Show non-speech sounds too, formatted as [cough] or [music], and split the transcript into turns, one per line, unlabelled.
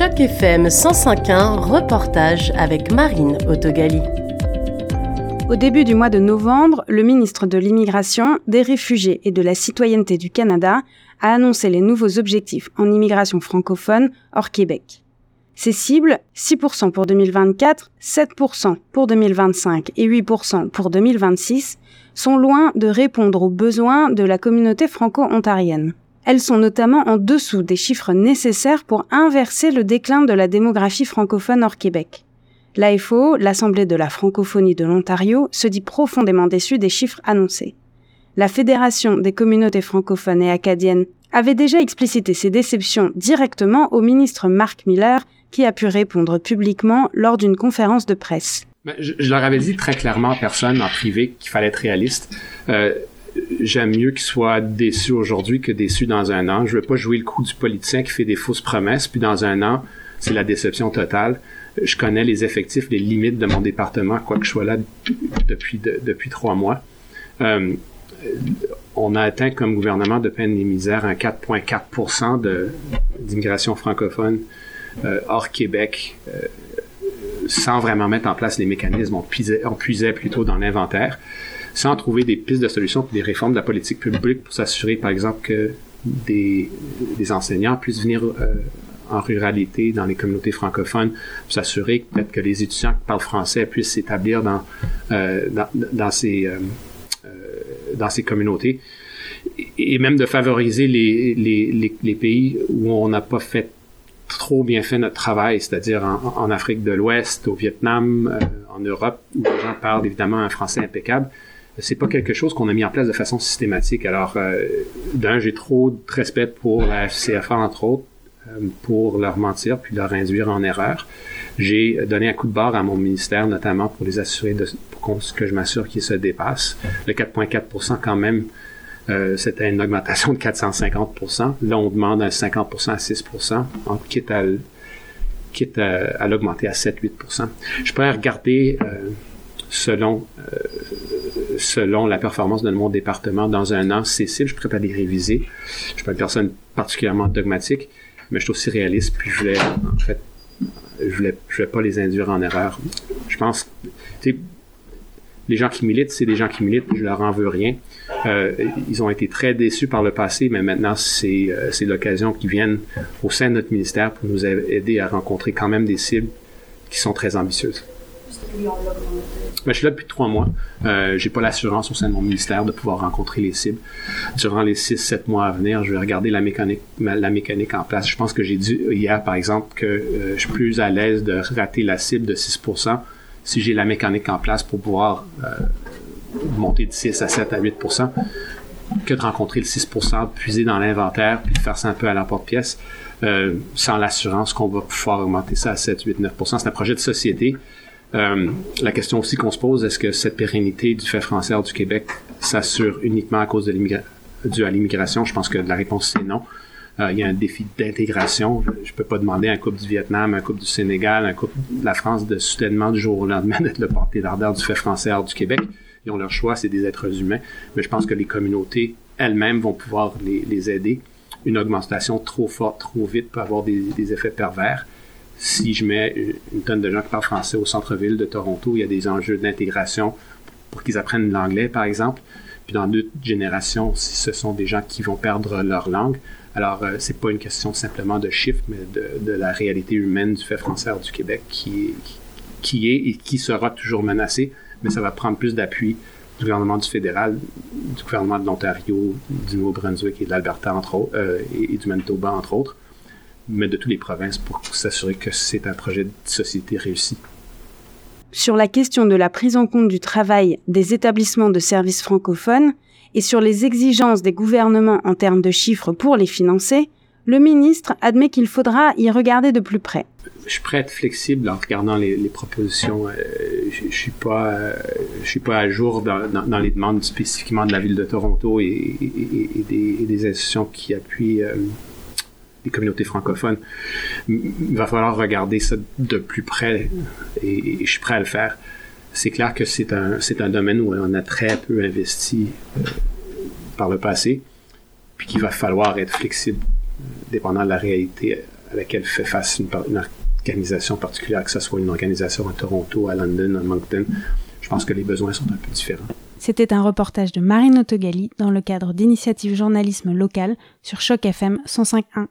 Choc FM 105.1, reportage avec Marine Autogali.
Au début du mois de novembre, le ministre de l'Immigration, des Réfugiés et de la Citoyenneté du Canada a annoncé les nouveaux objectifs en immigration francophone hors Québec. Ces cibles, 6% pour 2024, 7% pour 2025 et 8% pour 2026, sont loin de répondre aux besoins de la communauté franco-ontarienne. Elles sont notamment en dessous des chiffres nécessaires pour inverser le déclin de la démographie francophone hors Québec. L'AFO, l'Assemblée de la francophonie de l'Ontario, se dit profondément déçue des chiffres annoncés. La Fédération des communautés francophones et acadiennes avait déjà explicité ses déceptions directement au ministre Mark Miller, qui a pu répondre publiquement lors d'une conférence de presse.
Je, leur avais dit très clairement en personne, en privé, qu'il fallait être réaliste. Euh, j'aime mieux qu'ils soient déçus aujourd'hui que déçus dans un an. Je veux pas jouer le coup du politicien qui fait des fausses promesses, puis dans un an, c'est la déception totale. Je connais les effectifs, les limites de mon département, quoique je sois là depuis, depuis trois mois. Euh, on a atteint comme gouvernement de peine et misère un 4,4% d'immigration francophone euh, hors Québec euh, sans vraiment mettre en place les mécanismes. On puisait, on puisait plutôt dans l'inventaire sans trouver des pistes de solutions pour des réformes de la politique publique pour s'assurer, par exemple, que des, des enseignants puissent venir euh, en ruralité, dans les communautés francophones, pour s'assurer peut-être que les étudiants qui parlent français puissent s'établir dans, euh, dans, dans, ces, euh, euh dans ces communautés. Et même de favoriser les, les, les, les pays où on n'a pas fait trop bien fait notre travail, c'est-à-dire en, en, Afrique de l'Ouest, au Vietnam, euh, en Europe, où les gens parlent évidemment un français impeccable c'est pas quelque chose qu'on a mis en place de façon systématique. Alors, euh, d'un, j'ai trop de respect pour la FCFA, entre autres, euh, pour leur mentir puis leur induire en erreur. J'ai donné un coup de barre à mon ministère, notamment pour les assurer de, pour que je m'assure qu'ils se dépassent. Le 4,4 quand même, euh, c'était une augmentation de 450 Là, on demande un 50% à 6% quitte à, quitte à, l'augmenter à 7-8% Je pourrais regarder selon selon la performance de mon département dans un an, c'est cibles, je suis prêt à les réviser. Je suis pas une personne particulièrement dogmatique, mais je suis aussi réaliste, puis je voulais, en pas les induire en erreur. Je pense, tu sais, les gens qui militent, c'est des gens qui militent, je leur en veux rien. Euh, ils ont été très déçus par le passé, mais maintenant, c'est euh, l'occasion qu'ils viennent au sein de notre ministère pour nous aider à rencontrer quand même des cibles qui sont très ambitieuses. Ben, je suis là depuis trois mois. Euh, j'ai pas l'assurance au sein de mon ministère de pouvoir rencontrer les cibles. Durant les six, sept mois à venir, je vais regarder la mécanique, en place. Je pense que j'ai dit hier, par exemple, que euh, je suis plus à l'aise de rater la cible de 6% si j'ai la mécanique en place pour pouvoir euh, monter de 6 à 7 à 8% que de rencontrer le 6%, puiser dans l'inventaire, puis de faire ça un peu à la porte-pièce, euh, sans l'assurance qu'on va pouvoir augmenter ça à 7, 8, 9%. C'est un projet de société. Euh, la question aussi qu'on se pose, est-ce que cette pérennité du fait français hors du Québec s'assure uniquement à cause de dû à l'immigration? Je pense que la réponse c'est non. Euh, il y a un défi d'intégration. Je, ne peux pas demander à un couple du Vietnam, un couple du Sénégal, un couple de la France de soudainement du jour au lendemain [laughs] d'être le porté d'ardeur du fait français hors du Québec. Ils ont leur choix, c'est des êtres humains. Mais je pense que les communautés elles-mêmes vont pouvoir les, les, aider. Une augmentation trop forte, trop vite peut avoir des, des effets pervers si je mets une tonne de gens qui parlent français au centre-ville de Toronto, il y a des enjeux d'intégration pour qu'ils apprennent l'anglais, par exemple. Puis dans deux générations, si ce sont des gens qui vont perdre leur langue, alors euh, c'est pas une question simplement de chiffres, mais de, de, la réalité humaine du fait français du Québec qui, qui est et qui sera toujours menacé, mais ça va prendre plus d'appui du gouvernement du fédéral, du gouvernement de l'Ontario, du Nouveau-Brunswick et de l'Alberta entre autres, euh, et, du Manitoba entre autres, mais de toutes les provinces pour s'assurer que c'est un projet de société réussi.
Sur la question de la prise en compte du travail des établissements de services francophones et sur les exigences des gouvernements en termes de chiffres pour les financer, le ministre admet qu'il faudra y regarder de plus près.
Je suis prêt à être flexible en regardant les, les propositions. Euh, je, je suis pas, euh, je suis pas à jour dans, dans, dans, les demandes spécifiquement de la ville de Toronto et, et, et, des, et des, institutions qui appuient euh, des communautés francophones. Il va falloir regarder ça de plus près et, je suis prêt à le faire. C'est clair que c'est un, un domaine où on a très peu investi euh, par le passé, puis qu'il va falloir être flexible, dépendant de la réalité à laquelle fait face une, organisation particulière, que ce soit une organisation à Toronto, à London, à Moncton. Je pense que les besoins sont un peu différents.
C'était un reportage de Marine Autogali dans le cadre d'initiatives journalisme local sur Choc FM 105.1.